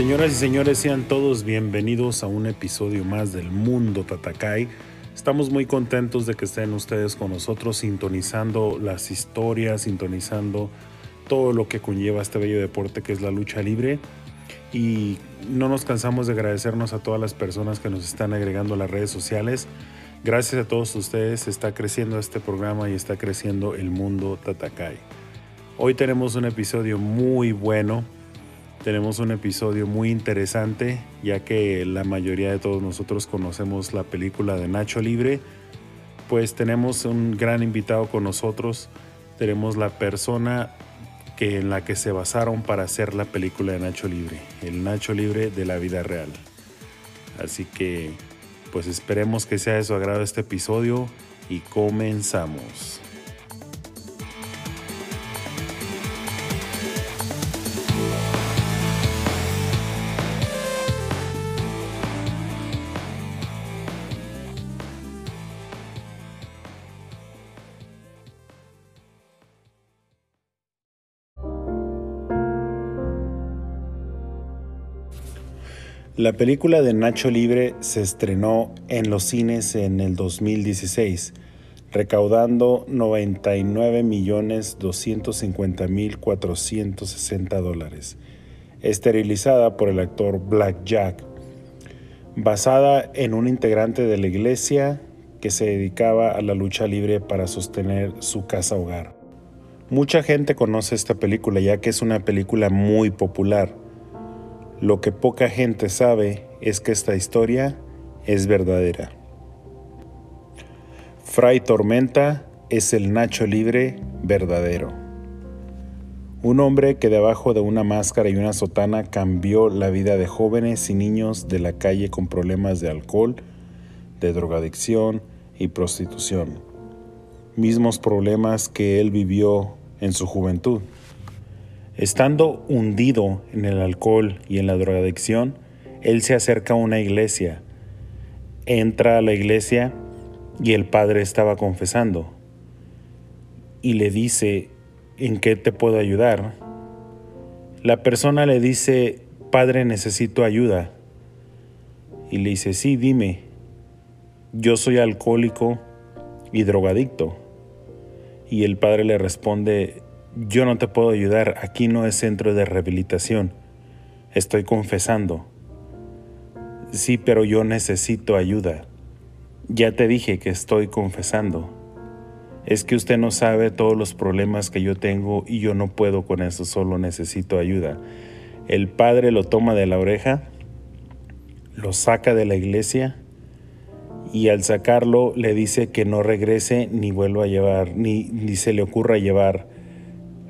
Señoras y señores, sean todos bienvenidos a un episodio más del Mundo Tatakai. Estamos muy contentos de que estén ustedes con nosotros sintonizando las historias, sintonizando todo lo que conlleva este bello deporte que es la lucha libre. Y no nos cansamos de agradecernos a todas las personas que nos están agregando a las redes sociales. Gracias a todos ustedes está creciendo este programa y está creciendo el mundo Tatakai. Hoy tenemos un episodio muy bueno, tenemos un episodio muy interesante, ya que la mayoría de todos nosotros conocemos la película de Nacho Libre. Pues tenemos un gran invitado con nosotros. Tenemos la persona que, en la que se basaron para hacer la película de Nacho Libre, el Nacho Libre de la vida real. Así que, pues esperemos que sea de su agrado este episodio y comenzamos. La película de Nacho Libre se estrenó en los cines en el 2016, recaudando 99.250.460 dólares, esterilizada por el actor Black Jack, basada en un integrante de la iglesia que se dedicaba a la lucha libre para sostener su casa hogar. Mucha gente conoce esta película ya que es una película muy popular. Lo que poca gente sabe es que esta historia es verdadera. Fray Tormenta es el Nacho Libre verdadero. Un hombre que debajo de una máscara y una sotana cambió la vida de jóvenes y niños de la calle con problemas de alcohol, de drogadicción y prostitución. Mismos problemas que él vivió en su juventud. Estando hundido en el alcohol y en la drogadicción, él se acerca a una iglesia. Entra a la iglesia y el padre estaba confesando. Y le dice, ¿en qué te puedo ayudar? La persona le dice, Padre, necesito ayuda. Y le dice, sí, dime, yo soy alcohólico y drogadicto. Y el padre le responde, yo no te puedo ayudar, aquí no es centro de rehabilitación. Estoy confesando. Sí, pero yo necesito ayuda. Ya te dije que estoy confesando. Es que usted no sabe todos los problemas que yo tengo y yo no puedo con eso, solo necesito ayuda. El padre lo toma de la oreja, lo saca de la iglesia y al sacarlo le dice que no regrese ni vuelva a llevar, ni, ni se le ocurra llevar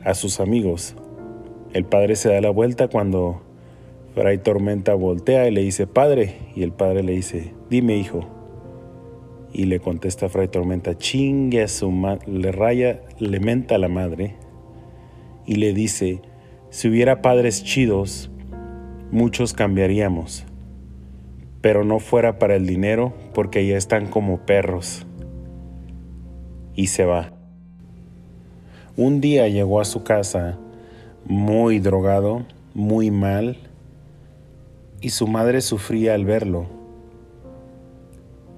a sus amigos. El padre se da la vuelta cuando Fray Tormenta voltea y le dice, Padre, y el padre le dice, dime hijo. Y le contesta Fray Tormenta, chingue a su madre, le raya, le menta a la madre y le dice, si hubiera padres chidos, muchos cambiaríamos, pero no fuera para el dinero porque ya están como perros. Y se va. Un día llegó a su casa muy drogado, muy mal, y su madre sufría al verlo.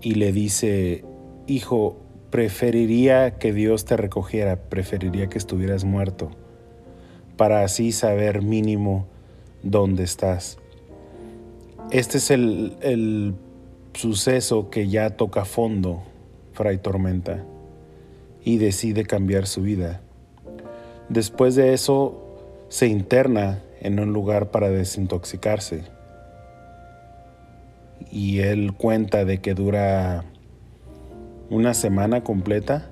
Y le dice, hijo, preferiría que Dios te recogiera, preferiría que estuvieras muerto, para así saber mínimo dónde estás. Este es el, el suceso que ya toca fondo Fray Tormenta y decide cambiar su vida. Después de eso se interna en un lugar para desintoxicarse y él cuenta de que dura una semana completa,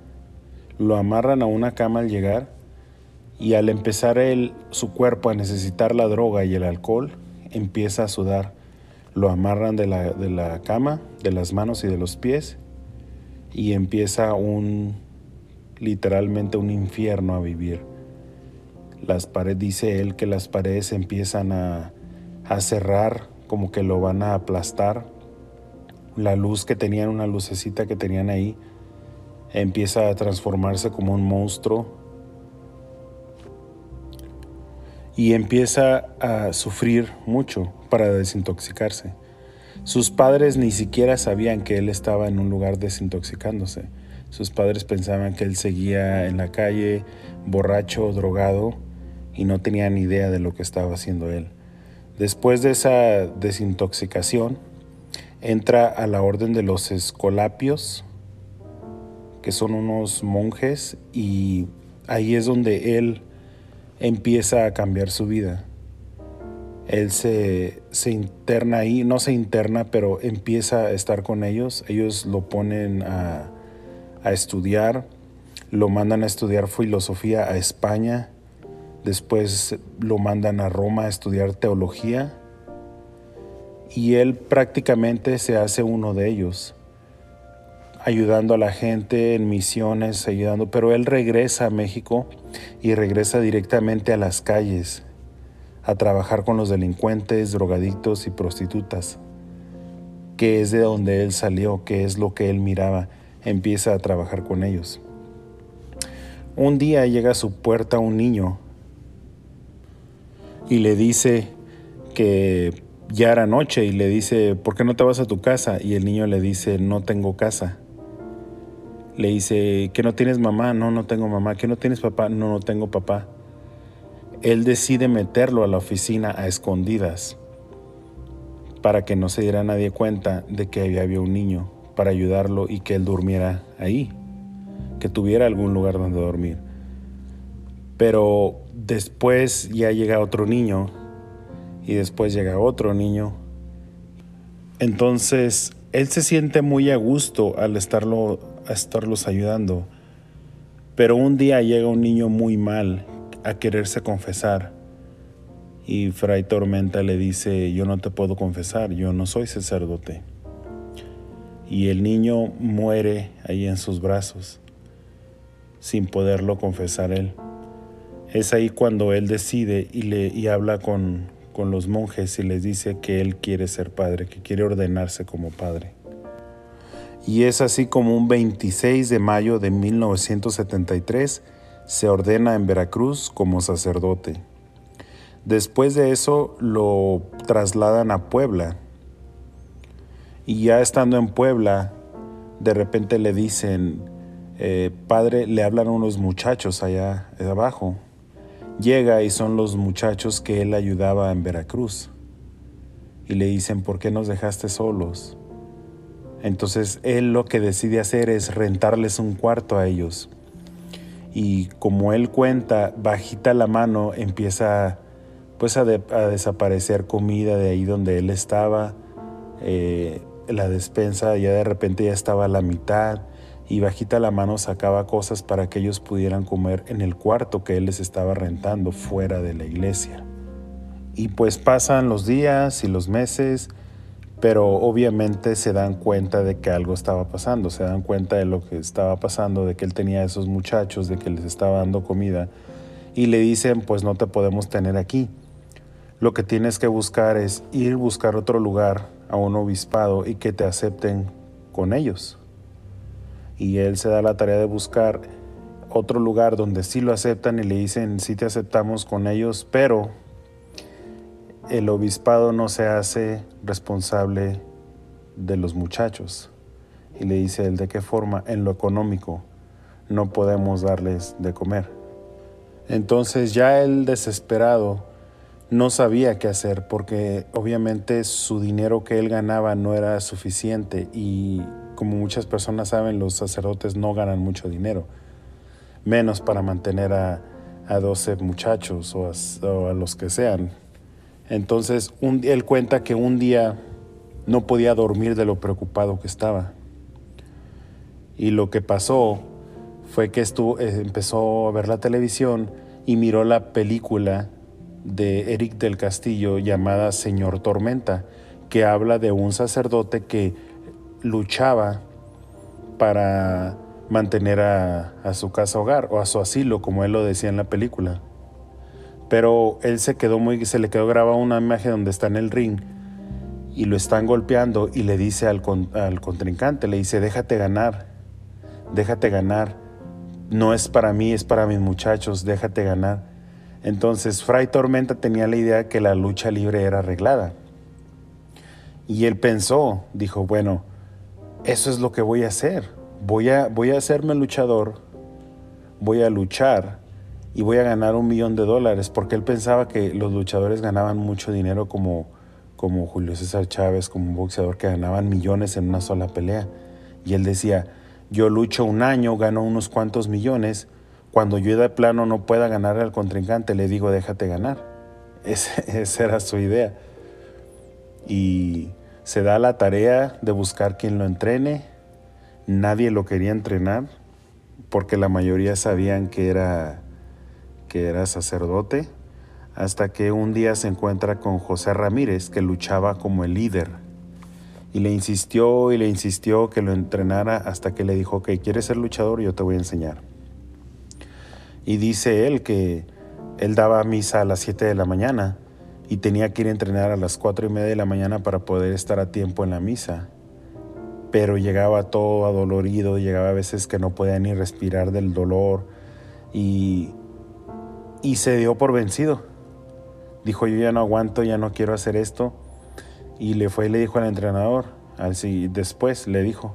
lo amarran a una cama al llegar y al empezar él, su cuerpo a necesitar la droga y el alcohol, empieza a sudar. Lo amarran de la, de la cama, de las manos y de los pies y empieza un, literalmente un infierno a vivir. Las paredes, dice él que las paredes empiezan a, a cerrar, como que lo van a aplastar. La luz que tenían, una lucecita que tenían ahí, empieza a transformarse como un monstruo y empieza a sufrir mucho para desintoxicarse. Sus padres ni siquiera sabían que él estaba en un lugar desintoxicándose. Sus padres pensaban que él seguía en la calle, borracho, drogado, y no tenían idea de lo que estaba haciendo él. Después de esa desintoxicación, entra a la orden de los escolapios, que son unos monjes, y ahí es donde él empieza a cambiar su vida. Él se, interna ahí, no se interna, pero empieza a estar con ellos. Ellos lo ponen a, a estudiar, lo mandan a estudiar filosofía a España, después lo mandan a Roma a estudiar teología y él prácticamente se hace uno de ellos, ayudando a la gente en misiones, ayudando, pero él regresa a México y regresa directamente a las calles a trabajar con los delincuentes, drogadictos y prostitutas, que es de donde él salió, que es lo que él miraba, empieza a trabajar con ellos. Un día llega a su puerta un niño y le dice que ya era noche y le dice, ¿por qué no te vas a tu casa? Y el niño le dice, no tengo casa. Le dice, ¿que no tienes mamá? No, no tengo mamá. ¿Que no tienes papá? No, no tengo papá. Él decide meterlo a la oficina a escondidas para que no se diera nadie cuenta de que había un niño, para ayudarlo y que él durmiera ahí, que tuviera algún lugar donde dormir. Pero después ya llega otro niño y después llega otro niño. Entonces, él se siente muy a gusto al estarlo, a estarlos ayudando. Pero un día llega un niño muy mal a quererse confesar. Y Fray Tormenta le dice, yo no te puedo confesar, yo no soy sacerdote. Y el niño muere ahí en sus brazos, sin poderlo confesar él. Es ahí cuando él decide y, le, y habla con, con los monjes y les dice que él quiere ser padre, que quiere ordenarse como padre. Y es así como un 26 de mayo de 1973 se ordena en Veracruz como sacerdote. Después de eso lo trasladan a Puebla. Y ya estando en Puebla, de repente le dicen, eh, padre, le hablan unos muchachos allá abajo Llega y son los muchachos que él ayudaba en Veracruz. Y le dicen, ¿por qué nos dejaste solos? Entonces él lo que decide hacer es rentarles un cuarto a ellos. Y como él cuenta, bajita la mano empieza pues a, desaparecer comida de ahí donde él estaba. Eh, la despensa ya de repente ya estaba a la mitad y bajita la mano sacaba cosas para que ellos pudieran comer en el cuarto que él les estaba rentando fuera de la iglesia. Y pues pasan los días y los meses, pero obviamente se dan cuenta de que algo estaba pasando, se dan cuenta de lo que estaba pasando, de que él tenía a esos muchachos, de que les estaba dando comida, y le dicen, pues no te podemos tener aquí. Lo que tienes que buscar es ir buscar otro lugar a un obispado y que te acepten con ellos y él se da la tarea de buscar otro lugar donde sí lo aceptan y le dicen sí te aceptamos con ellos, pero el obispado no se hace responsable de los muchachos. Y le dice él de qué forma, en lo económico, no podemos darles de comer. Entonces ya el desesperado no sabía qué hacer porque obviamente su dinero que él ganaba no era suficiente y como muchas personas saben, los sacerdotes no ganan mucho dinero, menos para mantener a, a 12 muchachos o a, los que sean. Entonces, un, él cuenta que un día no podía dormir de lo preocupado que estaba. Y lo que pasó fue que estuvo, eh, empezó a ver la televisión y miró la película de Eric del Castillo llamada Señor Tormenta, que habla de un sacerdote que luchaba para mantener a, su casa hogar o a su asilo, como él lo decía en la película. Pero él se quedó muy, se le quedó grabada una imagen donde está en el ring y lo están golpeando y le dice al, al contrincante, le dice, déjate ganar, déjate ganar, no es para mí, es para mis muchachos, déjate ganar. Entonces Fray Tormenta tenía la idea que la lucha libre era arreglada. Y él pensó, dijo, bueno, eso es lo que voy a hacer voy a, voy a hacerme luchador, voy a luchar y voy a ganar un millón de dólares, porque él pensaba que los luchadores ganaban mucho dinero como, como Julio César Chávez, como un boxeador que ganaban millones en una sola pelea. Y él decía, yo lucho un año, gano unos cuantos millones, cuando yo de plano no pueda ganar al contrincante, le digo, déjate ganar. esa era su idea. Y se da la tarea de buscar quien lo entrene, nadie lo quería entrenar porque la mayoría sabían que era, que era sacerdote, hasta que un día se encuentra con José Ramírez, que luchaba como el líder, y le insistió y le insistió que lo entrenara hasta que le dijo, que ¿quieres ser luchador? Yo te voy a enseñar. Y dice él que él daba misa a las 7 de la mañana y tenía que ir a entrenar a las 4 y media de la mañana para poder estar a tiempo en la misa pero llegaba todo adolorido, llegaba a veces que no podía ni respirar del dolor y, y se dio por vencido. Dijo, yo ya no aguanto, ya no quiero hacer esto. Y le fue y le dijo al entrenador, así después le dijo,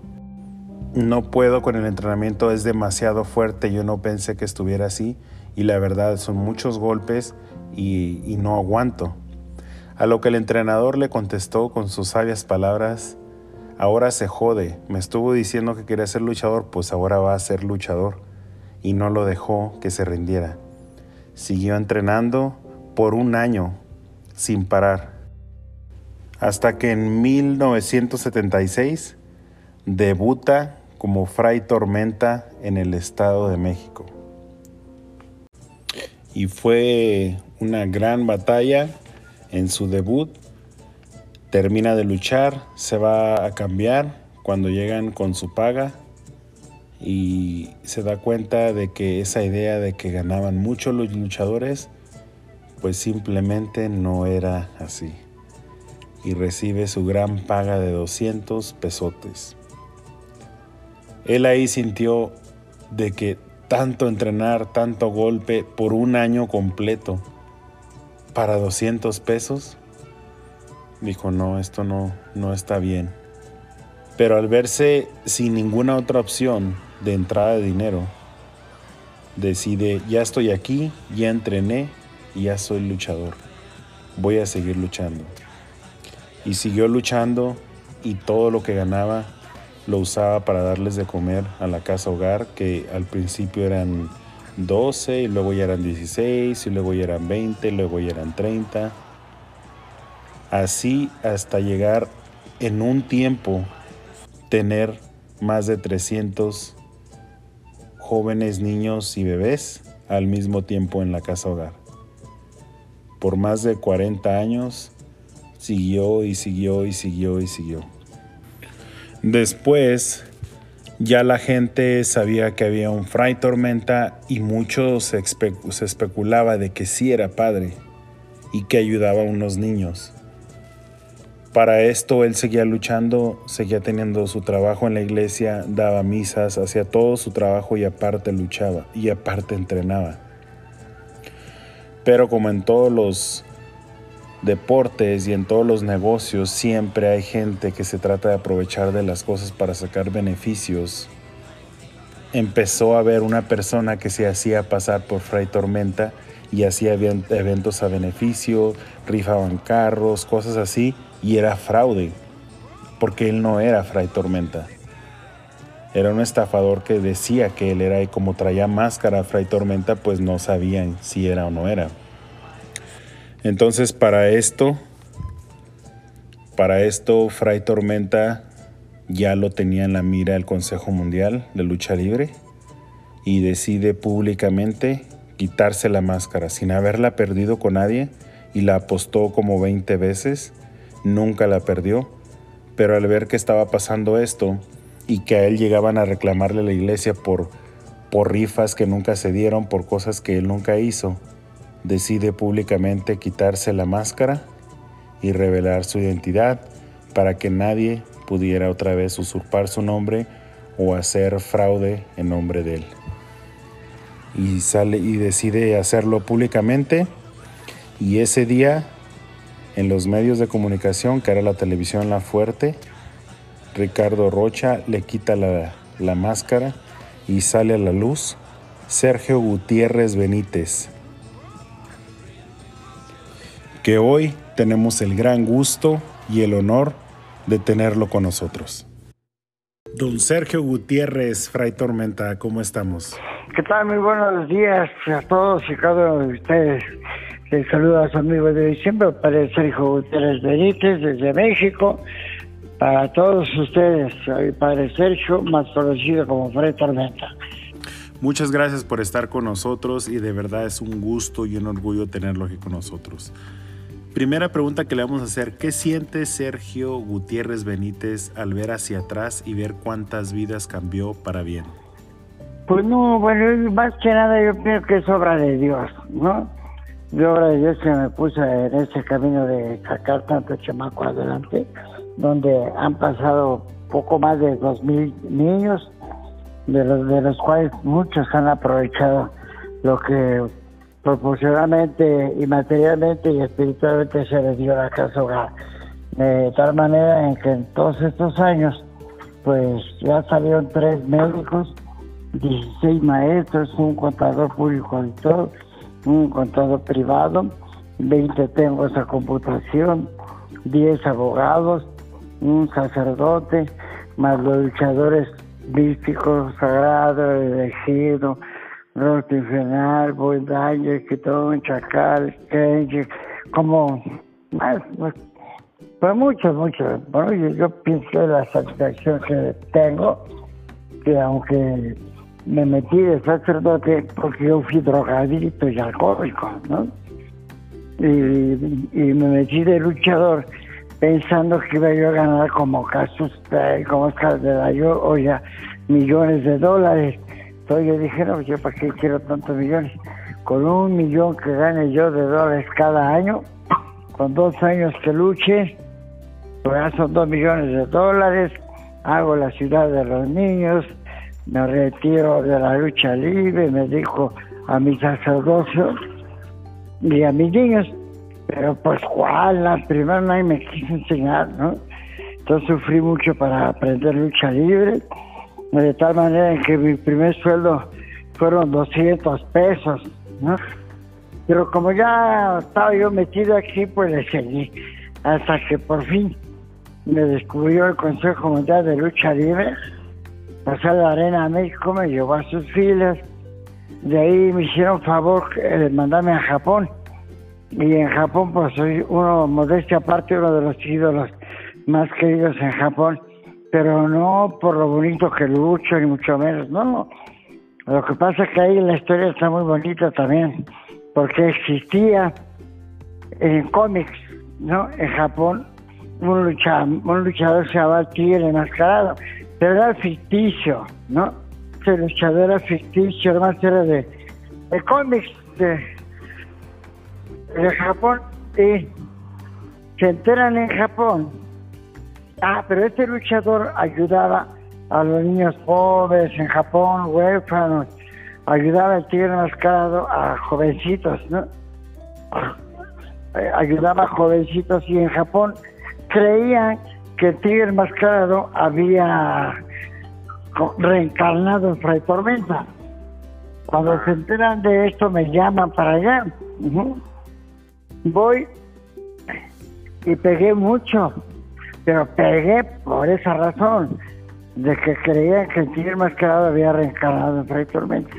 no puedo con el entrenamiento, es demasiado fuerte, yo no pensé que estuviera así y la verdad son muchos golpes y, y no aguanto. A lo que el entrenador le contestó con sus sabias palabras, Ahora se jode. Me estuvo diciendo que quería ser luchador, pues ahora va a ser luchador. Y no lo dejó que se rindiera. Siguió entrenando por un año sin parar. Hasta que en 1976 debuta como Fray Tormenta en el Estado de México. Y fue una gran batalla en su debut termina de luchar, se va a cambiar cuando llegan con su paga y se da cuenta de que esa idea de que ganaban mucho los luchadores, pues simplemente no era así. Y recibe su gran paga de 200 pesotes. Él ahí sintió de que tanto entrenar, tanto golpe por un año completo para 200 pesos, dijo, no, esto no, no está bien. Pero al verse sin ninguna otra opción de entrada de dinero, decide, ya estoy aquí, ya entrené ya soy luchador. Voy a seguir luchando. Y siguió luchando y todo lo que ganaba lo usaba para darles de comer a la casa hogar, que al principio eran 12 y luego ya eran 16 y luego ya eran 20 y luego ya eran 30 así hasta llegar en un tiempo tener más de 300 jóvenes, niños y bebés al mismo tiempo en la casa hogar. Por más de 40 años siguió y siguió y siguió y siguió. Después ya la gente sabía que había un fray tormenta y mucho se, se especulaba de que sí era padre y que ayudaba a unos niños. Para esto él seguía luchando, seguía teniendo su trabajo en la iglesia, daba misas, hacía todo su trabajo y aparte luchaba y aparte entrenaba. Pero como en todos los deportes y en todos los negocios siempre hay gente que se trata de aprovechar de las cosas para sacar beneficios, empezó a ver una persona que se hacía pasar por Fray Tormenta y hacía eventos a beneficio, rifaban carros, cosas así, y era fraude, porque él no era Fray Tormenta. Era un estafador que decía que él era y como traía máscara Fray Tormenta, pues no sabían si era o no era. Entonces para esto, para esto Fray Tormenta ya lo tenía en la mira el Consejo Mundial de Lucha Libre y decide públicamente quitarse la máscara sin haberla perdido con nadie y la apostó como 20 veces, nunca la perdió, pero al ver que estaba pasando esto y que a él llegaban a reclamarle la iglesia por, por rifas que nunca se dieron, por cosas que él nunca hizo, decide públicamente quitarse la máscara y revelar su identidad para que nadie pudiera otra vez usurpar su nombre o hacer fraude en nombre de él. Y sale y decide hacerlo públicamente. Y ese día en los medios de comunicación que era la televisión La Fuerte Ricardo Rocha le quita la, la máscara y sale a la luz Sergio Gutiérrez Benítez que hoy tenemos el gran gusto y el honor de tenerlo con nosotros. Don Sergio Gutiérrez, Fray Tormenta, ¿cómo estamos? ¿Qué tal? Muy buenos días a todos y cada uno de ustedes. Les saluda a su amigo de diciembre, Padre Sergio Gutiérrez Benítez, desde México. Para todos ustedes, soy Padre Sergio, más conocido como Fray Tormenta. Muchas gracias por estar con nosotros y de verdad es un gusto y un orgullo tenerlo aquí con nosotros. Primera pregunta que le vamos a hacer, ¿qué siente Sergio Gutiérrez Benítez al ver hacia atrás y ver cuántas vidas cambió para bien? Pues no, bueno, más que nada yo pienso que es obra de Dios, ¿no? De obra de Dios que me puse en ese camino de sacar tanto chamaco adelante, donde han pasado poco más de dos mil niños, de los, de los cuales muchos han aprovechado lo que proporcionalmente y materialmente y espiritualmente se les dio la casa hogar. De tal manera en que en todos estos años, pues ya salieron tres médicos, 16 maestros, un contador público todo, un contador privado, 20 tengo esa computación, 10 abogados, un sacerdote, más los luchadores místicos, sagrados, elegidos, Boy Dyer, Kitón, Chacal, Kenji, como más, pues muchos, muchos. Bueno, yo, yo pienso la satisfacción que tengo, que aunque me metí de sacerdote porque yo fui drogadito y alcohólico, ¿no? Y, me metí de luchador pensando que iba yo a ganar como Casus como Oscar de la Yo, ya millones de dólares entonces yo dije, no, yo para qué quiero tantos millones. Con un millón que gane yo de dólares cada año, con dos años que luche, pues son dos millones de dólares, hago la ciudad de los niños, me retiro de la lucha libre, me dijo a mi sacerdocio y a mis niños, pero pues cuál, la primera nadie me quiso enseñar, ¿no? Entonces sufrí mucho para aprender lucha libre de tal manera que mi primer sueldo fueron 200 pesos, ¿no? Pero como ya estaba yo metido aquí, pues le seguí, hasta que por fin me descubrió el Consejo Mundial de Lucha Libre, pasé a la Arena México, me llevó a sus filas, de ahí me hicieron favor de mandarme a Japón, y en Japón pues soy uno, modestia aparte, uno de los ídolos más queridos en Japón, pero no por lo bonito que lucho, ni mucho menos, no. Lo que pasa es que ahí la historia está muy bonita también, porque existía en cómics, ¿no? En Japón, un luchador, un luchador se llamaba Tigre Enmascarado, pero era ficticio, ¿no? Ese luchador era ficticio, además era de, de cómics de, de Japón, y se enteran en Japón Ah, pero este luchador ayudaba a los niños pobres en Japón, huérfanos, ayudaba al tigre enmascarado a jovencitos, ¿no? Eh, ayudaba a jovencitos y en Japón creían que el tigre enmascarado había reencarnado en Fray Tormenta. Cuando se enteran de esto me llaman para allá. Voy y pegué mucho, pero pegué por esa razón, de que creía que el tigre mascarado había reencarnado en Fray Tormenta.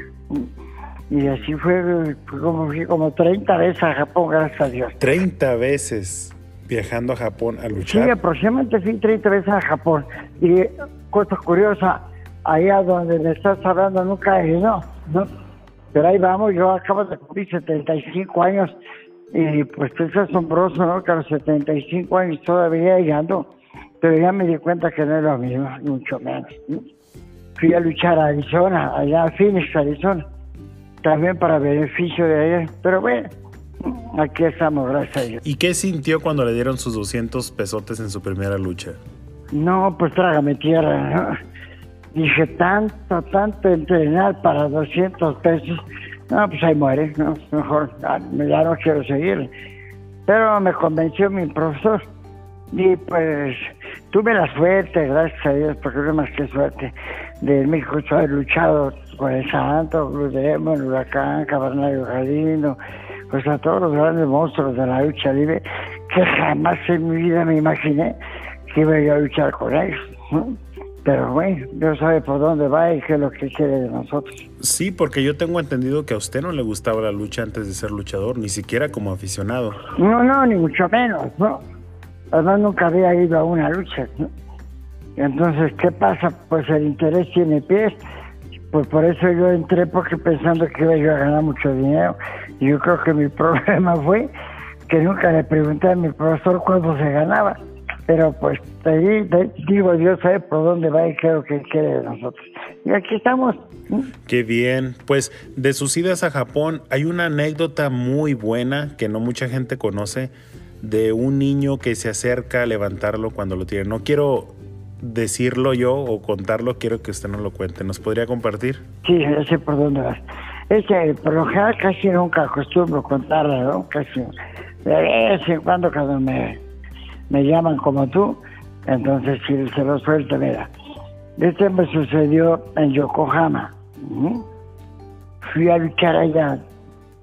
Y así fue, fue como, fui como 30 veces a Japón, gracias a Dios. 30 veces viajando a Japón a Sí, luchar. aproximadamente fui 30 veces a Japón. Y cosa curiosa, allá donde me estás hablando nunca he ido, ¿no? Pero ahí vamos, yo acabo de cumplir 75 años y pues es asombroso, ¿no? Que a los 75 años todavía ahí ando. Pero ya me di cuenta que no es lo mismo, mucho menos. ¿no? Fui a luchar a Arizona, allá a Phoenix, Arizona. También para beneficio de allá. Pero bueno, aquí estamos, gracias a Dios. ¿Y qué sintió cuando le dieron sus 200 pesotes en su primera lucha? No, pues trágame tierra, ¿no? Dije, tanto, tanto entrenar para 200 pesos. No, pues ahí muere, ¿no? Mejor, ah, ya no quiero seguir. Pero me convenció mi profesor. Y pues tuve la suerte, gracias a Dios, porque no más que suerte, de México haber luchado con el Santo, Cruz de Emo, el Huracán, Cabernario Jardino, pues a todos los grandes monstruos de la lucha libre, que jamás en mi vida me imaginé que iba yo a luchar con ellos. ¿no? Pero bueno, Dios sabe por dónde va y qué es lo que quiere de nosotros. Sí, porque yo tengo entendido que a usted no le gustaba la lucha antes de ser luchador, ni siquiera como aficionado. No, no, ni mucho menos, ¿no? Además nunca había ido a una lucha, ¿no? Entonces, ¿qué pasa? Pues el interés tiene pies. Pues por eso yo entré porque pensando que iba yo a ganar mucho dinero. Y yo creo que mi problema fue que nunca le pregunté a mi profesor cuánto se ganaba. Pero pues te, te digo, Dios sabe por dónde va y lo que quiere de nosotros. Y aquí estamos. Qué bien. Pues de sus idas a Japón hay una anécdota muy buena que no mucha gente conoce de un niño que se acerca a levantarlo cuando lo tiene. No quiero decirlo yo o contarlo, quiero que usted nos lo cuente. ¿Nos podría compartir? Sí, ya sé por dónde vas. Es que por lo casi nunca acostumbro contarla, ¿no? Casi de vez en cuando cuando me, me llaman como tú, entonces si se lo suelto, mira. Este me sucedió en Yokohama. Fui a luchar allá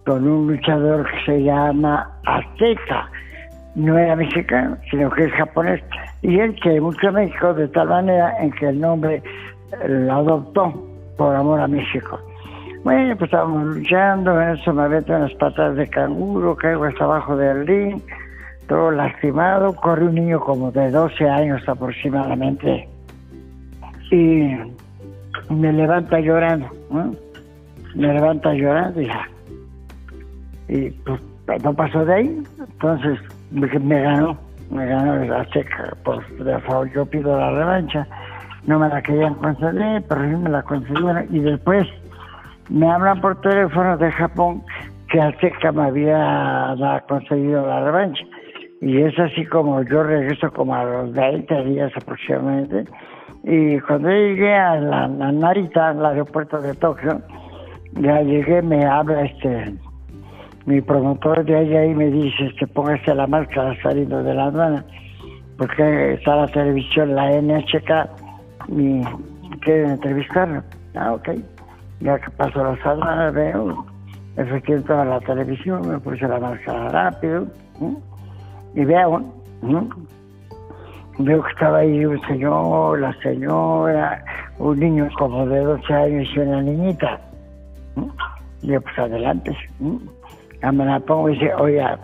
con un luchador que se llama Azteca. No era mexicano, sino que es japonés. Y él que mucho a México de tal manera en que el nombre eh, lo adoptó por amor a México. Bueno, pues estábamos luchando, en eso me meto unas patas de canguro, caigo hasta abajo del ring, todo lastimado, corre un niño como de 12 años aproximadamente y me levanta llorando, me levanta llorando y ya. Y pues no pasó de ahí, entonces me, ganó, me ganó la checa, por de favor yo pido la revancha, no me la querían conceder, pero sí me la concedieron y después me hablan por teléfono de Japón que Azteca me había concedido la revancha. Y es así como yo regreso como a los 20 días aproximadamente. Y cuando llegué a, la, a Narita, al aeropuerto de Tokio, ya llegué, me habla este mi promotor de allá y me dice que póngase la máscara saliendo de la aduana, porque está la televisión, la NHK, y quieren entrevistarlo. Ah, ok. Ya que pasó las aduanas, veo, efectivamente toda la televisión, me puse la máscara rápido, y veo, ¿no? veo que estaba ahí un señor, la señora, un niño como de 12 años y una niñita. Y yo, pues adelante. Ya me la pongo y dice, oiga,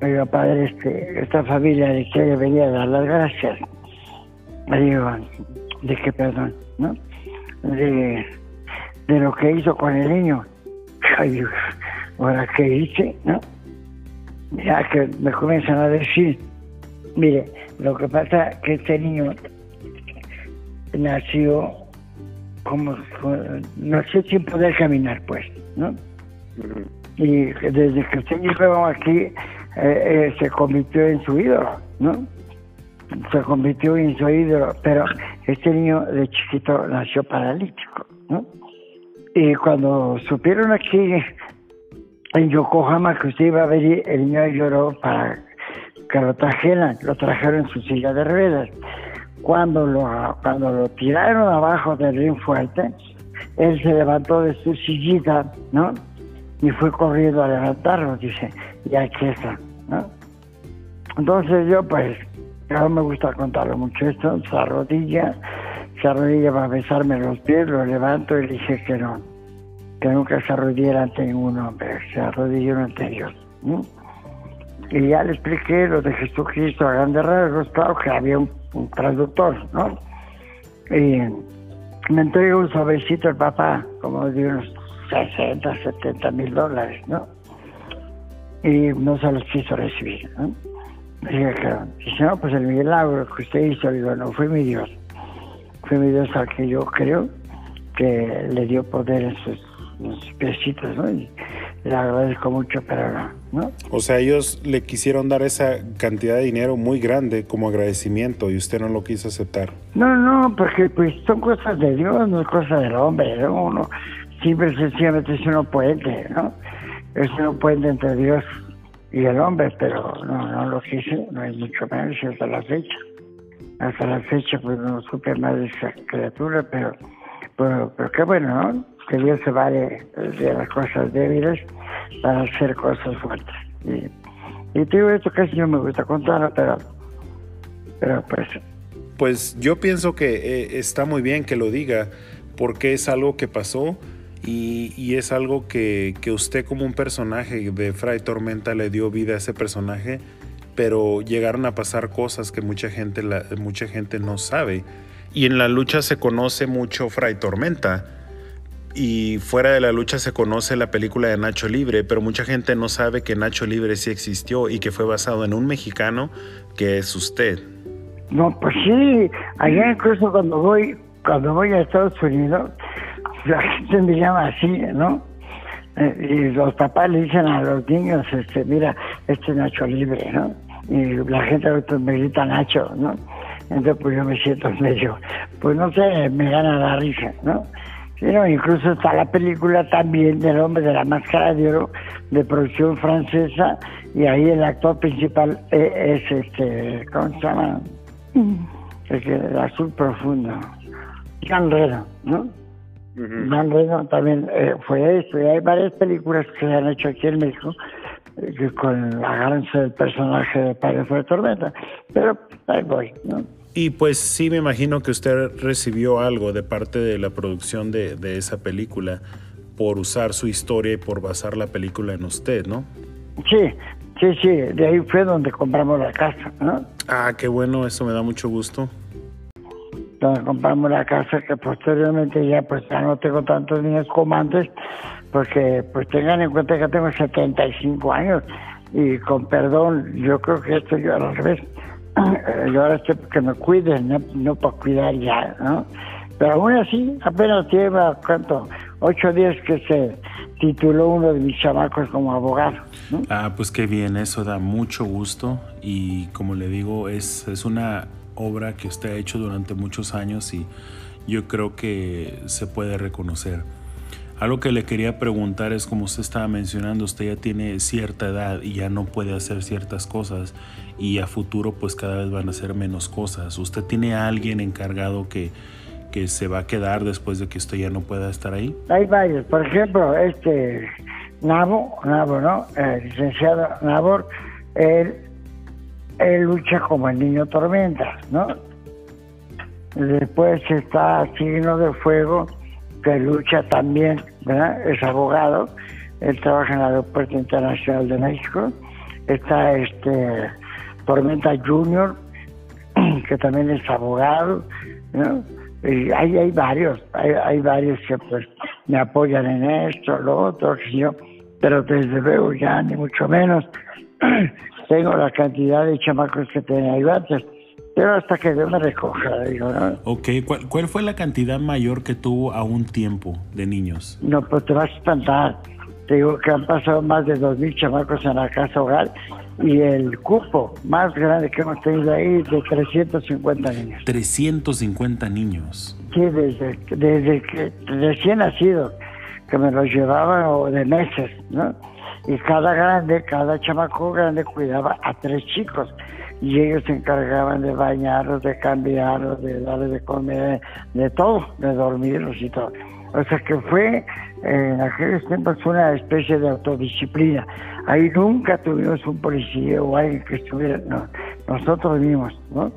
oiga padre, este, esta familia le quiere venir a dar las gracias. Le digo, ¿de qué perdón? ¿No? De, de lo que hizo con el niño. Ay, ahora qué hice, ¿no? Ya que me comienzan a decir, mire, lo que pasa que este niño nació como, como- nació sin poder caminar, pues, ¿no? Y desde que usted llegó aquí, eh, eh, se convirtió en su ídolo, ¿no? Se convirtió en su ídolo, pero este niño de chiquito nació paralítico, ¿no? Y cuando supieron aquí en Yokohama que usted iba a venir, el niño lloró para que lo trajeran, lo trajeron en su silla de ruedas. Cuando lo, cuando lo tiraron abajo del ring fuerte, él se levantó de su sillita, ¿no? Y fue corriendo a levantarlo, dice, y aquí está, ¿no? Entonces yo pues, no me gusta contarlo mucho esto, se arrodilla, se arrodilla para besarme los pies, lo levanto y le dije que no, que nunca se arrodillara ante ningún hombre, se arrodilló ante Dios. Y ya le expliqué lo de Jesucristo a grandes rasgos, claro que había un, traductor, ¿no? Y me entregó un sobrecito el papá, como de unos 60, 70 mil dólares, ¿no? Y no se los quiso recibir, ¿no? Dije que, dice, no, pues el milagro que usted hizo, digo, no, fue mi Dios. Fue mi Dios al que yo creo que le dio poder en sus, en sus piecitos, ¿no? Y, le agradezco mucho, pero no, O sea, ellos le quisieron dar esa cantidad de dinero muy grande como agradecimiento y usted no lo quiso aceptar. No, no, porque pues son cosas de Dios, no es cosa del hombre, ¿no? Uno simple y sencillamente es un puente, ¿no? Es un puente entre Dios y el hombre, pero no, no lo quise, no es mucho menos hasta la fecha. Hasta la fecha pues no supe más de esa criatura, pero, pero, pero qué bueno, ¿no? que Dios se vale de las cosas débiles para hacer cosas fuertes. Y, y te digo esto casi no me gusta contar, pero, pero pues... Pues yo pienso que eh, está muy bien que lo diga, porque es algo que pasó y, es algo que, que, usted como un personaje de Fray Tormenta le dio vida a ese personaje, pero llegaron a pasar cosas que mucha gente, mucha gente no sabe. Y en la lucha se conoce mucho Fray Tormenta y fuera de la lucha se conoce la película de Nacho Libre, pero mucha gente no sabe que Nacho Libre sí existió y que fue basado en un mexicano que es usted. No, pues sí, allá incluso cuando voy, cuando voy a Estados Unidos, la gente me llama así, ¿no? Eh, y los papás le dicen a los niños, este, mira, este es Nacho Libre, ¿no? Y la gente me grita Nacho, ¿no? Entonces pues yo me siento medio, pues no sé, me gana la risa, ¿no? Incluso está la película también del hombre de la máscara de oro de producción francesa y ahí el actor principal es, este, ¿cómo se llama? El, azul profundo. Jean Reno, ¿no? Reno también eh, fue esto y hay varias películas que se han hecho aquí en México eh, con la ganancia del personaje de Padre Fue Tormenta. Pero ahí voy, ¿no? Y pues sí, me imagino que usted recibió algo de parte de la producción de, esa película por usar su historia y por basar la película en usted, ¿no? Sí, sí, sí, de ahí fue donde compramos la casa, ¿no? Ah, qué bueno, eso me da mucho gusto. Donde compramos la casa que posteriormente ya pues ya no tengo tantos niños como antes, porque pues tengan en cuenta que tengo 75 años y con perdón, yo creo que esto yo al revés yo ahora estoy que me cuiden, no, para cuidar ya, ¿no? Pero aún así, apenas lleva, ¿cuánto? Ocho días que se tituló uno de mis chamacos como abogado. Ah, pues qué bien, eso da mucho gusto y como le digo, es, es una obra que usted ha hecho durante muchos años y yo creo que se puede reconocer. Algo que le quería preguntar es, como usted estaba mencionando, usted ya tiene cierta edad y ya no puede hacer ciertas cosas y a futuro pues cada vez van a hacer menos cosas. ¿Usted tiene a alguien encargado que, que se va a quedar después de que usted ya no pueda estar ahí? Hay varios, por ejemplo, este Nabo, Nabo, ¿no? El licenciado Nabor, él, él lucha como el niño tormenta, ¿no? Después está Signo de Fuego, que lucha también, ¿verdad? Es abogado, él trabaja en el Aeropuerto Internacional de México. Está este Tormenta Junior, que también es abogado, ¿no? Y hay, hay varios, hay, varios que pues me apoyan en esto, lo otro, yo, pero desde luego ya ni mucho menos tengo la cantidad de chamacos que tenía antes pero hasta que Dios me recoja, digo, ¿no? Ok, ¿Cuál, ¿cuál fue la cantidad mayor que tuvo a un tiempo de niños? No, pues te vas a espantar. Te digo que han pasado más de 2.000 chamacos en la casa hogar y el cupo más grande que hemos tenido ahí de 350 niños. 350 niños. Sí, desde, desde que recién nacido, que me los llevaban o de meses, ¿no? Y cada grande, cada chamaco grande cuidaba a tres chicos y ellos se encargaban de bañarlos, de cambiarlos, de darles de comer, de todo, de dormirlos y todo. O sea que fue en aquellos tiempos una especie de autodisciplina. Ahí nunca tuvimos un policía o alguien que estuviera, no, nosotros mismos, ¿no?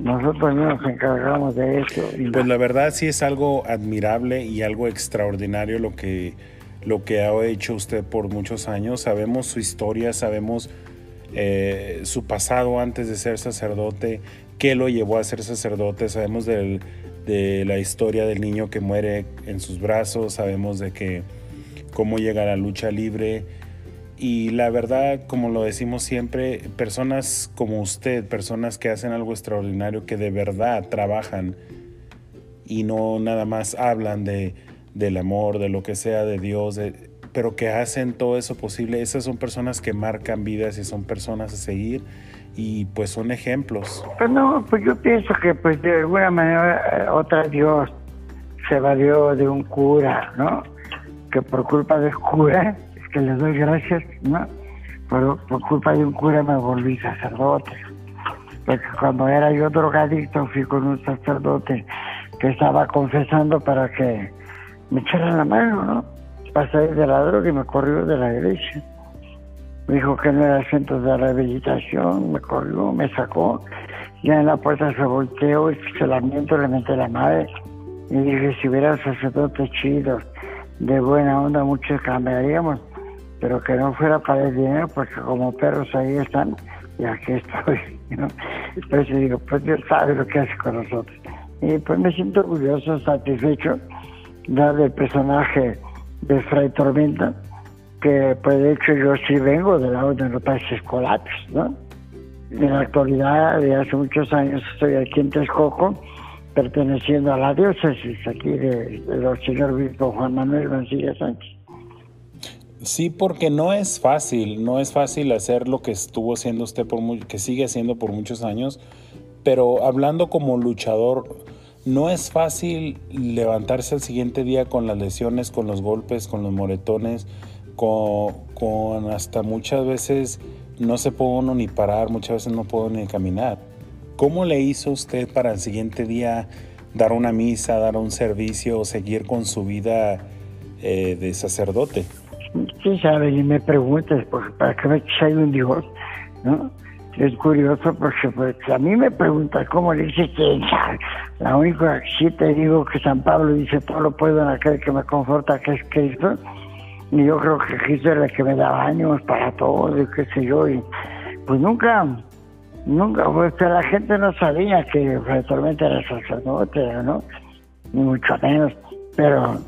Nosotros mismos nos encargamos de eso. pues la verdad sí es algo admirable y algo extraordinario lo que, lo que ha hecho usted por muchos años. Sabemos su historia, sabemos eh, su pasado antes de ser sacerdote, qué lo llevó a ser sacerdote, sabemos de la historia del niño que muere en sus brazos, sabemos de que cómo llega a la lucha libre y la verdad, como lo decimos siempre, personas como usted, personas que hacen algo extraordinario, que de verdad trabajan y no nada más hablan de, del amor, de lo que sea, de Dios, pero que hacen todo eso posible, esas son personas que marcan vidas y son personas a seguir y pues son ejemplos. Pues no, pues yo pienso que pues de alguna manera eh, otra Dios se valió de un cura, ¿no? Que por culpa del cura, es que le doy gracias, ¿no? Por, por culpa de un cura me volví sacerdote. Porque cuando era yo drogadicto fui con un sacerdote que estaba confesando para que me echaran la mano, ¿no? Para salir de la droga y me corrió de la iglesia. Me dijo que no era el centro de rehabilitación, me corrió, me sacó. Ya en la puerta se volteó y se lamento, le metí la madre. Y dije, si hubiera sacerdotes chidos, de buena onda, muchos cambiaríamos. Pero que no fuera para el dinero, porque como perros ahí están, y aquí estoy. ¿no? Eso digo, pues Dios sabe lo que hace con nosotros. Y pues me siento orgulloso, satisfecho, de el personaje de Fray Tormenta que pues de hecho yo sí vengo de la Orden de los Países Colates, ¿no? En la actualidad, de hace muchos años, estoy aquí en Texcoco, perteneciendo a la diócesis aquí de, los señor obispo Juan Manuel Mancilla Sánchez. Sí, porque no es fácil, no es fácil hacer lo que estuvo haciendo usted por que sigue haciendo por muchos años, pero hablando como luchador, no es fácil levantarse al siguiente día con las lesiones, con los golpes, con los moretones, con, hasta muchas veces no se puede uno ni parar, muchas veces no puedo ni caminar. ¿Cómo le hizo usted para el siguiente día dar una misa, dar un servicio seguir con su vida eh, de sacerdote? Sí, sabe, y me preguntas, porque para que me un Dios, ¿no? Es curioso porque pues, a mí me pregunta cómo le dice que la única sí te digo que San Pablo dice todo lo puedo en aquel que me conforta, que es Cristo y yo creo que Cristo era el que me daba ánimos para todo, y qué sé yo, y pues nunca, nunca, pues la gente no sabía que realmente era sacerdote, ¿no? Ni mucho menos, pero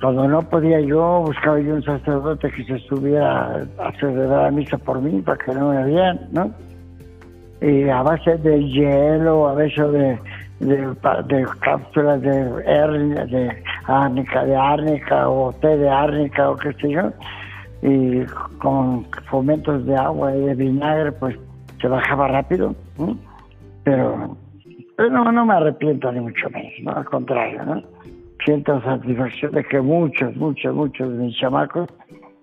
cuando no podía yo, buscaba yo un sacerdote que se estuviera a celebrar la misa por mí, para que no me vean, ¿no? Y a base de hielo, a veces de cápsulas de árnica, de árnica o té de árnica o qué sé yo, y con fomentos de agua y de vinagre, pues se bajaba rápido, pero, no, no me arrepiento ni mucho menos, al contrario, ¿no? Siento satisfacción de que muchos, muchos, muchos de mis chamacos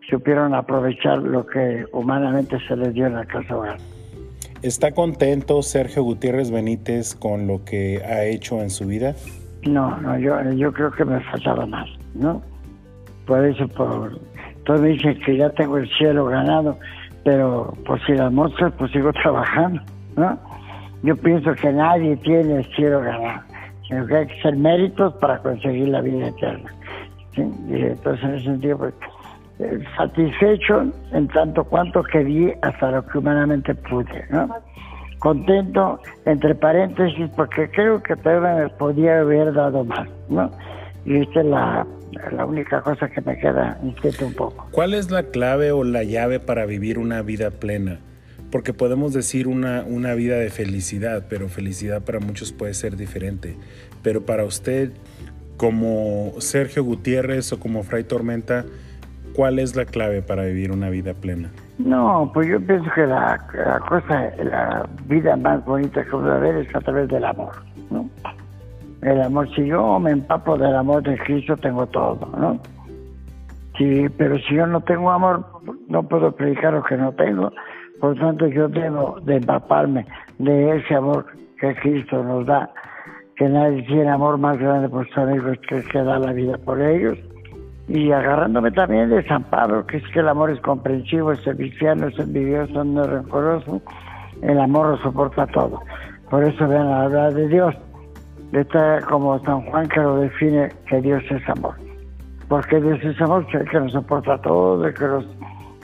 supieron aprovechar lo que humanamente se les dio en la casa hogar. ¿Está contento Sergio Gutiérrez Benítez con lo que ha hecho en su vida? No, no, yo, yo creo que me faltaba más, ¿no? Por eso, por, todos me dicen que ya tengo el cielo ganado, pero por si las moscas, pues sigo trabajando, ¿no? Yo pienso que nadie tiene el cielo ganado, sino que hay que hacer méritos para conseguir la vida eterna. ¿sí? Entonces, en ese sentido, pues, satisfecho en tanto cuanto que vi hasta lo que humanamente pude, ¿no? Contento, entre paréntesis, porque creo que todavía me podía haber dado más, ¿no? Y esta es la, la única cosa que me queda inquieto un poco. ¿Cuál es la clave o la llave para vivir una vida plena? Porque podemos decir una, una vida de felicidad, pero felicidad para muchos puede ser diferente. Pero para usted, como Sergio Gutiérrez o como Fray Tormenta, ¿Cuál es la clave para vivir una vida plena? No, pues yo pienso que la, cosa, la vida más bonita que puedo haber es a través del amor, ¿no? El amor, si yo me empapo del amor de Cristo, tengo todo, ¿no? Pero si yo no tengo amor, no puedo predicar lo que no tengo. Por tanto, yo debo de empaparme de ese amor que Cristo nos da, que nadie tiene amor más grande por sus amigos que el que da la vida por ellos. Y agarrándome también de San Pablo, que es que el amor es comprensivo, es servicial, es envidioso, no es rencoroso. El amor lo soporta todo. Por eso ven a hablar de Dios. Está como San Juan que lo define, que Dios es amor. Porque Dios es amor, que, nos soporta todo, que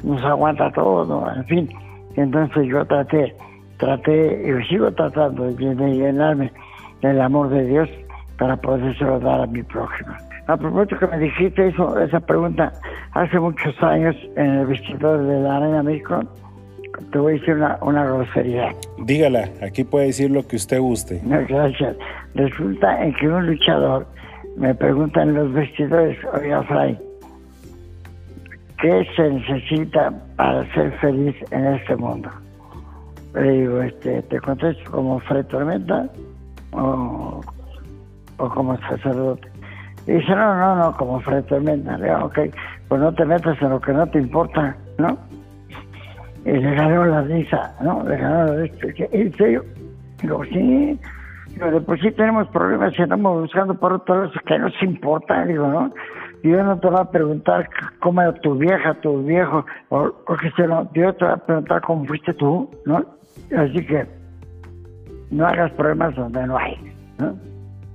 nos aguanta todo, en fin. Entonces yo traté, traté y sigo tratando de llenarme del amor de Dios para podérselo dar a mi prójimo. A propósito que me dijiste eso, esa pregunta hace muchos años en el vestidor de la Arena México, te voy a decir una, una grosería. Dígala, aquí puede decir lo que usted guste. No, gracias. Resulta en que un luchador me pregunta en los vestidores, oiga, Fray, ¿qué se necesita para ser feliz en este mundo? Le digo, este, te contesto como Fray Tormenta o, o como sacerdote. Y dice, no, no, no, como Fray Tormenta. Le digo, ok, pues no te metas en lo que no te importa, ¿no? Y le ganó la risa, ¿no? Le ganó la risa. ¿En serio? Digo, sí. Digo, por sí tenemos problemas y andamos buscando por otro lado que nos importa, digo, ¿no? Yo no te voy a preguntar cómo era tu vieja, tu viejo, o, o que se lo, yo te voy a preguntar cómo fuiste tú, ¿no? Así que no hagas problemas donde no hay, ¿no?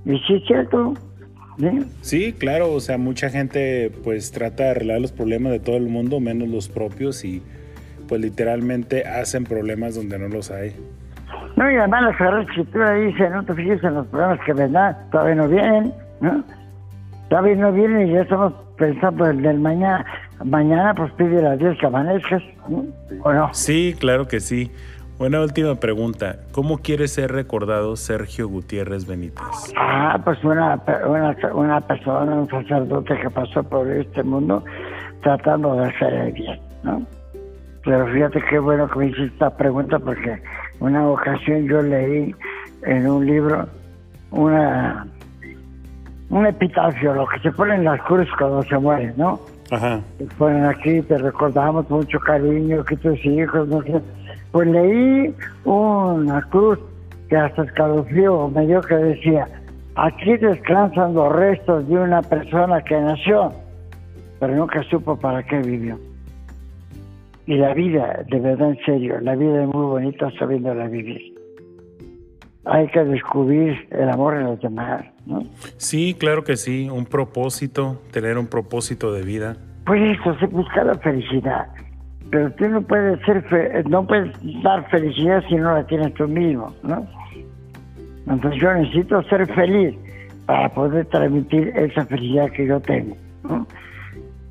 Y sí es cierto, ¿sí? Sí, claro, o sea, mucha gente pues trata de arreglar los problemas de todo el mundo, menos los propios, y pues literalmente hacen problemas donde no los hay. No, y además la Sagrada Escritura dice, no te fijes en los problemas que vendrán, todavía no vienen, ¿no? Todavía no vienen y ya estamos pensando en el mañana. Mañana pues pide a Dios que amanezcas. ¿o no? Sí, claro que sí. Una última pregunta. ¿Cómo quiere ser recordado Sergio Gutiérrez Benítez? Ah, pues una, una, una persona, un sacerdote que pasó por este mundo tratando de hacer el bien, ¿no? Pero fíjate qué bueno que me hiciste esta pregunta porque una ocasión yo leí en un libro una un epitafio, lo que se pone en las cruces cuando se mueren, ¿no? Ajá. Ponen aquí, te recordamos mucho cariño, que tus hijos, no sé. Pues leí una cruz que hasta escalofrío me dio que decía, aquí descansan los restos de una persona que nació, pero nunca supo para qué vivió. Y la vida, de verdad, en serio, la vida es muy bonita sabiéndola vivir. Hay que descubrir el amor en los demás, ¿no? Sí, claro que sí. Un propósito, tener un propósito de vida. Pues eso, se busca la felicidad. Pero tú no puedes ser, fe- no puedes dar felicidad si no la tienes tú mismo, ¿no? Entonces yo necesito ser feliz para poder transmitir esa felicidad que yo tengo, ¿no?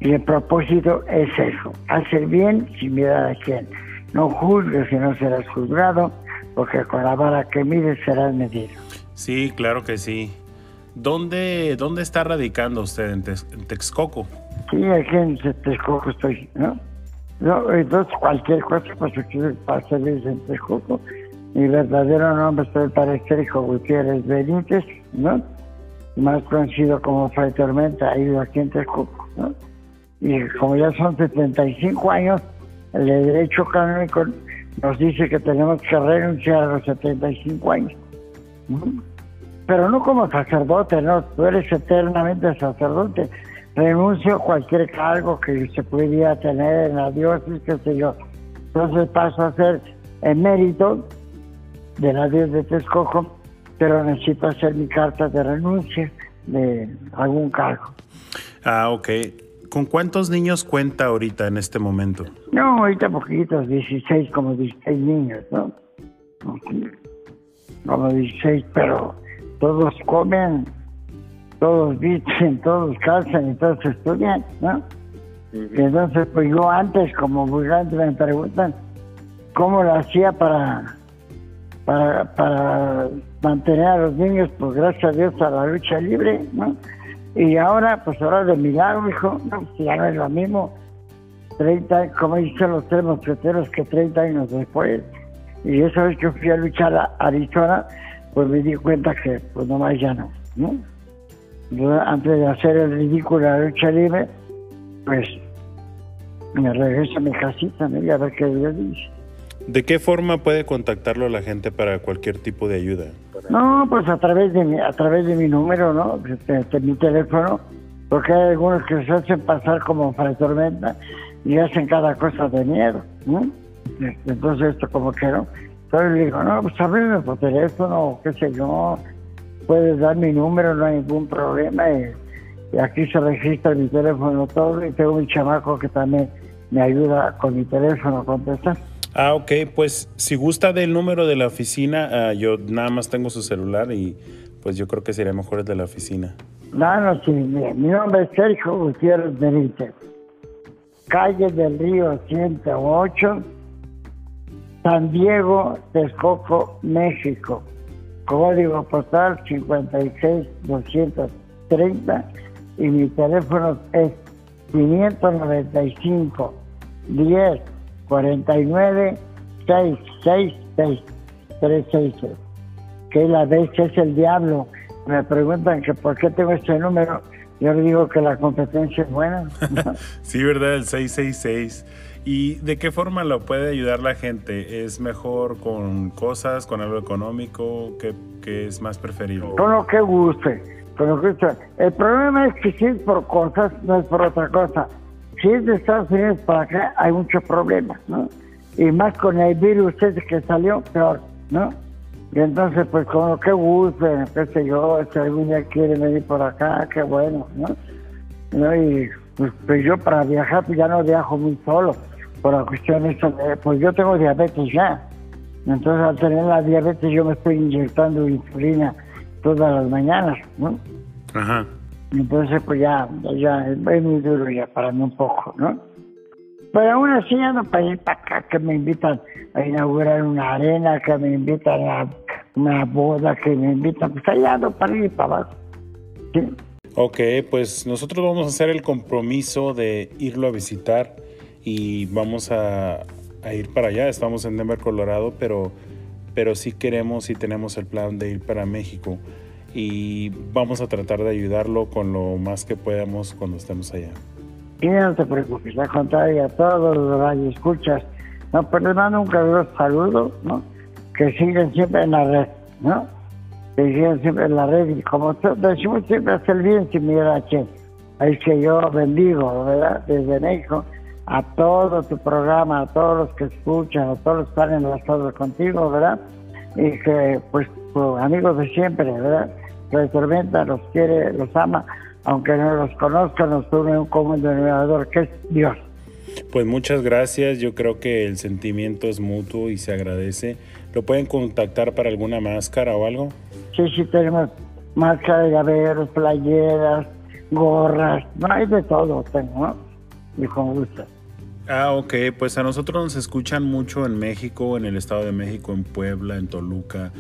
Y el propósito es eso, hacer bien sin mirar a quién. No juzgues si no serás juzgado, porque con la vara que mides serás medido. Sí, claro que sí. ¿Dónde, dónde está radicando usted? ¿En, Tex- en Texcoco? Sí, aquí en Texcoco estoy, ¿no? No, entonces cualquier cosa, pues para servir en Texcoco. Mi verdadero nombre es padre Sergio Gutiérrez Benítez, ¿no? Más conocido como Fray Tormenta, ha ido aquí en Texcoco, ¿no? Y como ya son 75 años, el derecho canónico nos dice que tenemos que renunciar a los 75 años. Pero no como sacerdote, no, tú eres eternamente sacerdote. Renuncio a cualquier cargo que se pudiera tener en la diócesis, qué sé yo. Entonces paso a ser emérito de la diócesis de Texcoco, pero necesito hacer mi carta de renuncia de algún cargo. Ah, ok. ¿Con cuántos niños cuenta ahorita en este momento? No, ahorita poquitos, 16, como 16 niños, ¿no? Como 16, pero todos comen, todos visten, todos calzan y todos estudian, ¿no? Y entonces, pues yo antes, como grande, me preguntan cómo lo hacía para, para, para mantener a los niños, pues gracias a Dios, a la lucha libre, ¿no? Y ahora, pues ahora de milagro, hijo, no, pues ya no es lo mismo. 30, como dicen los tres mosqueteros, que 30 años después. Y esa vez que fui a luchar a Arizona, pues me di cuenta que, pues nomás ya no, ¿no? Yo, antes de hacer el ridículo a la lucha libre, pues me regreso a mi casita, ¿no? A ver qué Dios dice. ¿De qué forma puede contactarlo la gente para cualquier tipo de ayuda? No, pues a través de mi, a través de mi número, ¿no? De, de mi teléfono, porque hay algunos que se hacen pasar como para tormenta y hacen cada cosa de miedo, ¿no? Entonces esto como que no. Entonces le digo, no, pues háblame por teléfono, qué sé yo, puedes dar mi número, no hay ningún problema. Y, y aquí se registra mi teléfono todo y tengo un chamaco que también me ayuda con mi teléfono a contestar. Ah, ok, pues si gusta del número de la oficina, ah, yo nada más tengo su celular y pues yo creo que sería mejor el de la oficina. No, no, sí, mi nombre es Sergio Gutiérrez Benítez. Calle del Río 108, San Diego, Texcoco, México. Código postal 56230 y mi teléfono es 595 10 49 666 366. Que la vez es el diablo. Me preguntan que por qué tengo este número. Yo le digo que la competencia es buena. sí, ¿verdad? El 666. ¿Y de qué forma lo puede ayudar la gente? ¿Es mejor con cosas, con algo económico? ¿Qué, qué es más preferible? Con lo que guste. Con lo que guste. El problema es que si es por cosas, no es por otra cosa. Si es de Estados Unidos para acá, hay muchos problemas, ¿no? Y más con el virus ese que salió, peor, ¿no? Y entonces, pues con lo que guste, qué yo, si algún día quiere venir por acá, qué bueno, ¿no? ¿No? Y pues, pues yo para viajar, pues ya no viajo muy solo por la cuestión de, pues yo tengo diabetes ya. Entonces al tener la diabetes yo me estoy inyectando insulina todas las mañanas, ¿no? Ajá. Entonces pues ya, ya es muy duro ya para mí un poco, ¿no? Pero aún así ya no para ir para acá, que me invitan a inaugurar una arena, que me invitan a una boda, que me invitan, pues allá no para ir para abajo. ¿sí? Ok, pues nosotros vamos a hacer el compromiso de irlo a visitar y vamos a, a, ir para allá. Estamos en Denver, Colorado, pero, pero sí queremos y tenemos el plan de ir para México y vamos a tratar de ayudarlo con lo más que podamos cuando estemos allá. Y no te preocupes, al contrario, a todos los radios escuchas, no, pero les mando un saludo, ¿no? Que siguen siempre en la red, ¿no? Que siguen siempre en la red y como decimos siempre, hacer bien sin mirar a quién. Ahí que yo bendigo, ¿verdad? Desde México a todo tu programa, a todos los que escuchan, a todos los que están enlazados contigo, ¿verdad? Y que, pues, pues amigos de siempre, ¿verdad? Que Tormenta los quiere, los ama, aunque no los conozcan, nos une un común denominador, que es Dios. Pues muchas gracias, yo creo que el sentimiento es mutuo y se agradece. ¿Lo pueden contactar para alguna máscara o algo? Sí, sí, tenemos máscaras, llaveros, playeras, gorras, no hay de todo, tengo, ¿no? Y con gusto. Ah, ok, pues a nosotros nos escuchan mucho en México, en el Estado de México, en Puebla, en Toluca,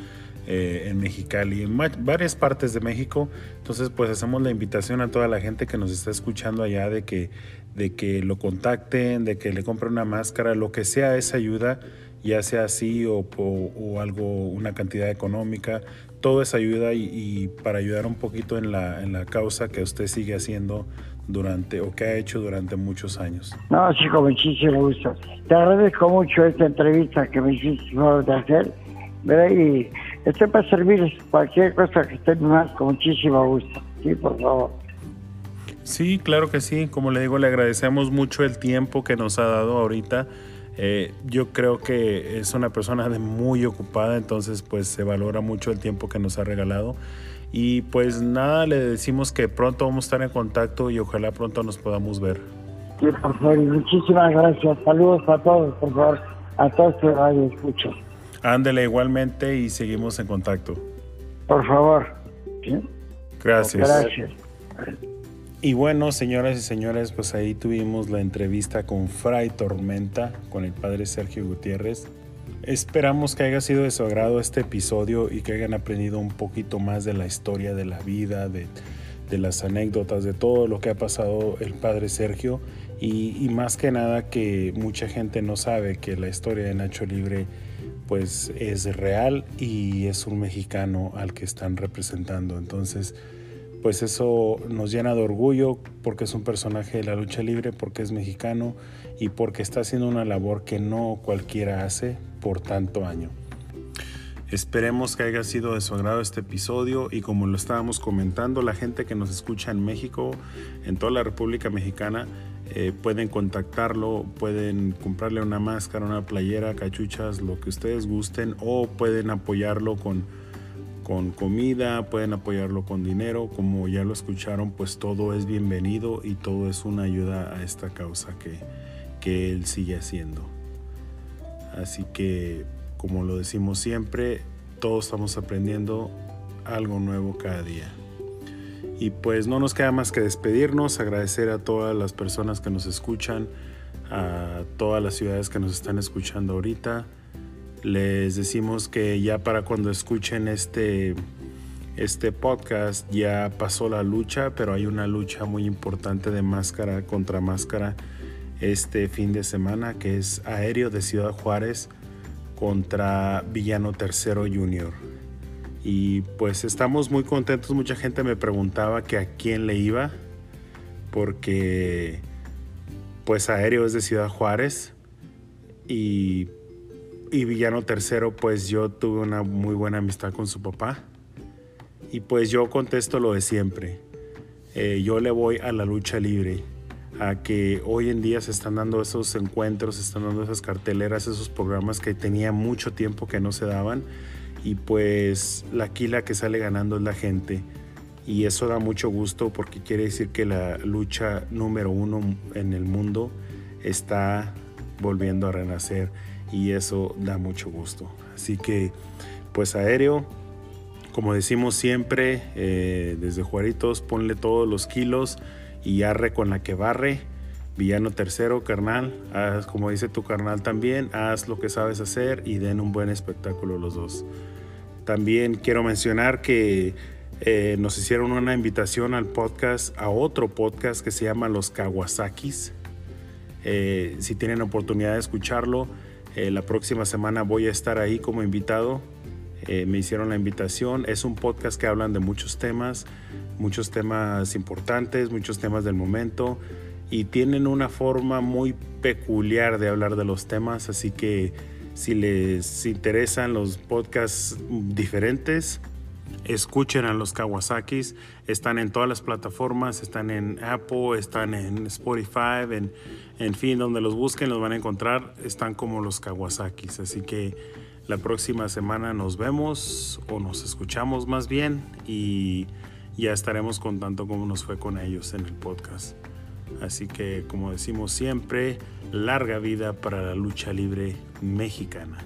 eh, en Mexicali, en varias partes de México. Entonces, pues hacemos la invitación a toda la gente que nos está escuchando allá de que, de que lo contacten, de que le compren una máscara, lo que sea esa ayuda, ya sea así o, o, o algo, una cantidad económica, todo es ayuda y, y, para ayudar un poquito en la, en la causa que usted sigue haciendo durante o que ha hecho durante muchos años. No, con muchísimo gusto. Te agradezco mucho esta entrevista que me hiciste de hacer. Y estoy para servir cualquier cosa que esté más con muchísimo gusto. Sí, por favor. Sí, claro que sí. Como le digo, le agradecemos mucho el tiempo que nos ha dado ahorita. Eh, yo creo que es una persona de muy ocupada, entonces pues se valora mucho el tiempo que nos ha regalado. Y pues nada, le decimos que pronto vamos a estar en contacto y ojalá pronto nos podamos ver. Sí, por favor, muchísimas gracias. Saludos a todos, por favor, a todos que radio escuchan. Ándele igualmente y seguimos en contacto. Por favor. ¿Sí? Gracias. Gracias. Y bueno, señoras y señores, pues ahí tuvimos la entrevista con Fray Tormenta, con el padre Sergio Gutiérrez. Esperamos que haya sido de su agrado este episodio y que hayan aprendido un poquito más de la historia de la vida, de, de las anécdotas, de todo lo que ha pasado el padre Sergio y, y, más que nada que mucha gente no sabe que la historia de Nacho Libre pues es real y es un mexicano al que están representando. Entonces, pues eso nos llena de orgullo porque es un personaje de la lucha libre, porque es mexicano y porque está haciendo una labor que no cualquiera hace por tanto año. Esperemos que haya sido de su agrado este episodio y como lo estábamos comentando, la gente que nos escucha en México, en toda la República Mexicana, eh, pueden contactarlo, pueden comprarle una máscara, una playera, cachuchas, lo que ustedes gusten o pueden apoyarlo con, con comida, pueden apoyarlo con dinero, como ya lo escucharon, pues todo es bienvenido y todo es una ayuda a esta causa que, que él sigue haciendo. Así que como lo decimos siempre, todos estamos aprendiendo algo nuevo cada día. Y pues no nos queda más que despedirnos, agradecer a todas las personas que nos escuchan, a todas las ciudades que nos están escuchando ahorita. Les decimos que ya para cuando escuchen este, este podcast ya pasó la lucha, pero hay una lucha muy importante de máscara contra máscara este fin de semana que es Aéreo de Ciudad Juárez contra Villano Tercero Junior. Y pues estamos muy contentos. Mucha gente me preguntaba que a quién le iba. Porque pues Aéreo es de Ciudad Juárez. Y, Villano Tercero pues yo tuve una muy buena amistad con su papá. Y pues yo contesto lo de siempre. Eh, yo le voy a la lucha libre a que hoy en día se están dando esos encuentros, se están dando esas carteleras, esos programas que tenía mucho tiempo que no se daban y pues la quila que sale ganando es la gente y eso da mucho gusto porque quiere decir que la lucha número uno en el mundo está volviendo a renacer y eso da mucho gusto. Así que pues aéreo, como decimos siempre, eh, desde Juaritos, ponle todos los kilos y arre con la que barre. Villano tercero, carnal, como dice tu carnal también, haz lo que sabes hacer y den un buen espectáculo los dos. También quiero mencionar que eh, nos hicieron una invitación al podcast, a otro podcast que se llama Los Kawasakis. Eh, si tienen oportunidad de escucharlo, eh, la próxima semana voy a estar ahí como invitado. me hicieron la invitación. Es un podcast que hablan de muchos temas muchos temas importantes, muchos temas del momento y tienen una forma muy peculiar de hablar de los temas, así que si les interesan los podcasts diferentes, escuchen a los Kawasakis, están en todas las plataformas, están en Apple, están en Spotify, en, en fin, donde los busquen los van a encontrar, están como los Kawasakis, así que la próxima semana nos vemos o nos escuchamos más bien y ya estaremos contando cómo nos fue con ellos en el podcast. Así que como decimos siempre, larga vida para la lucha libre mexicana.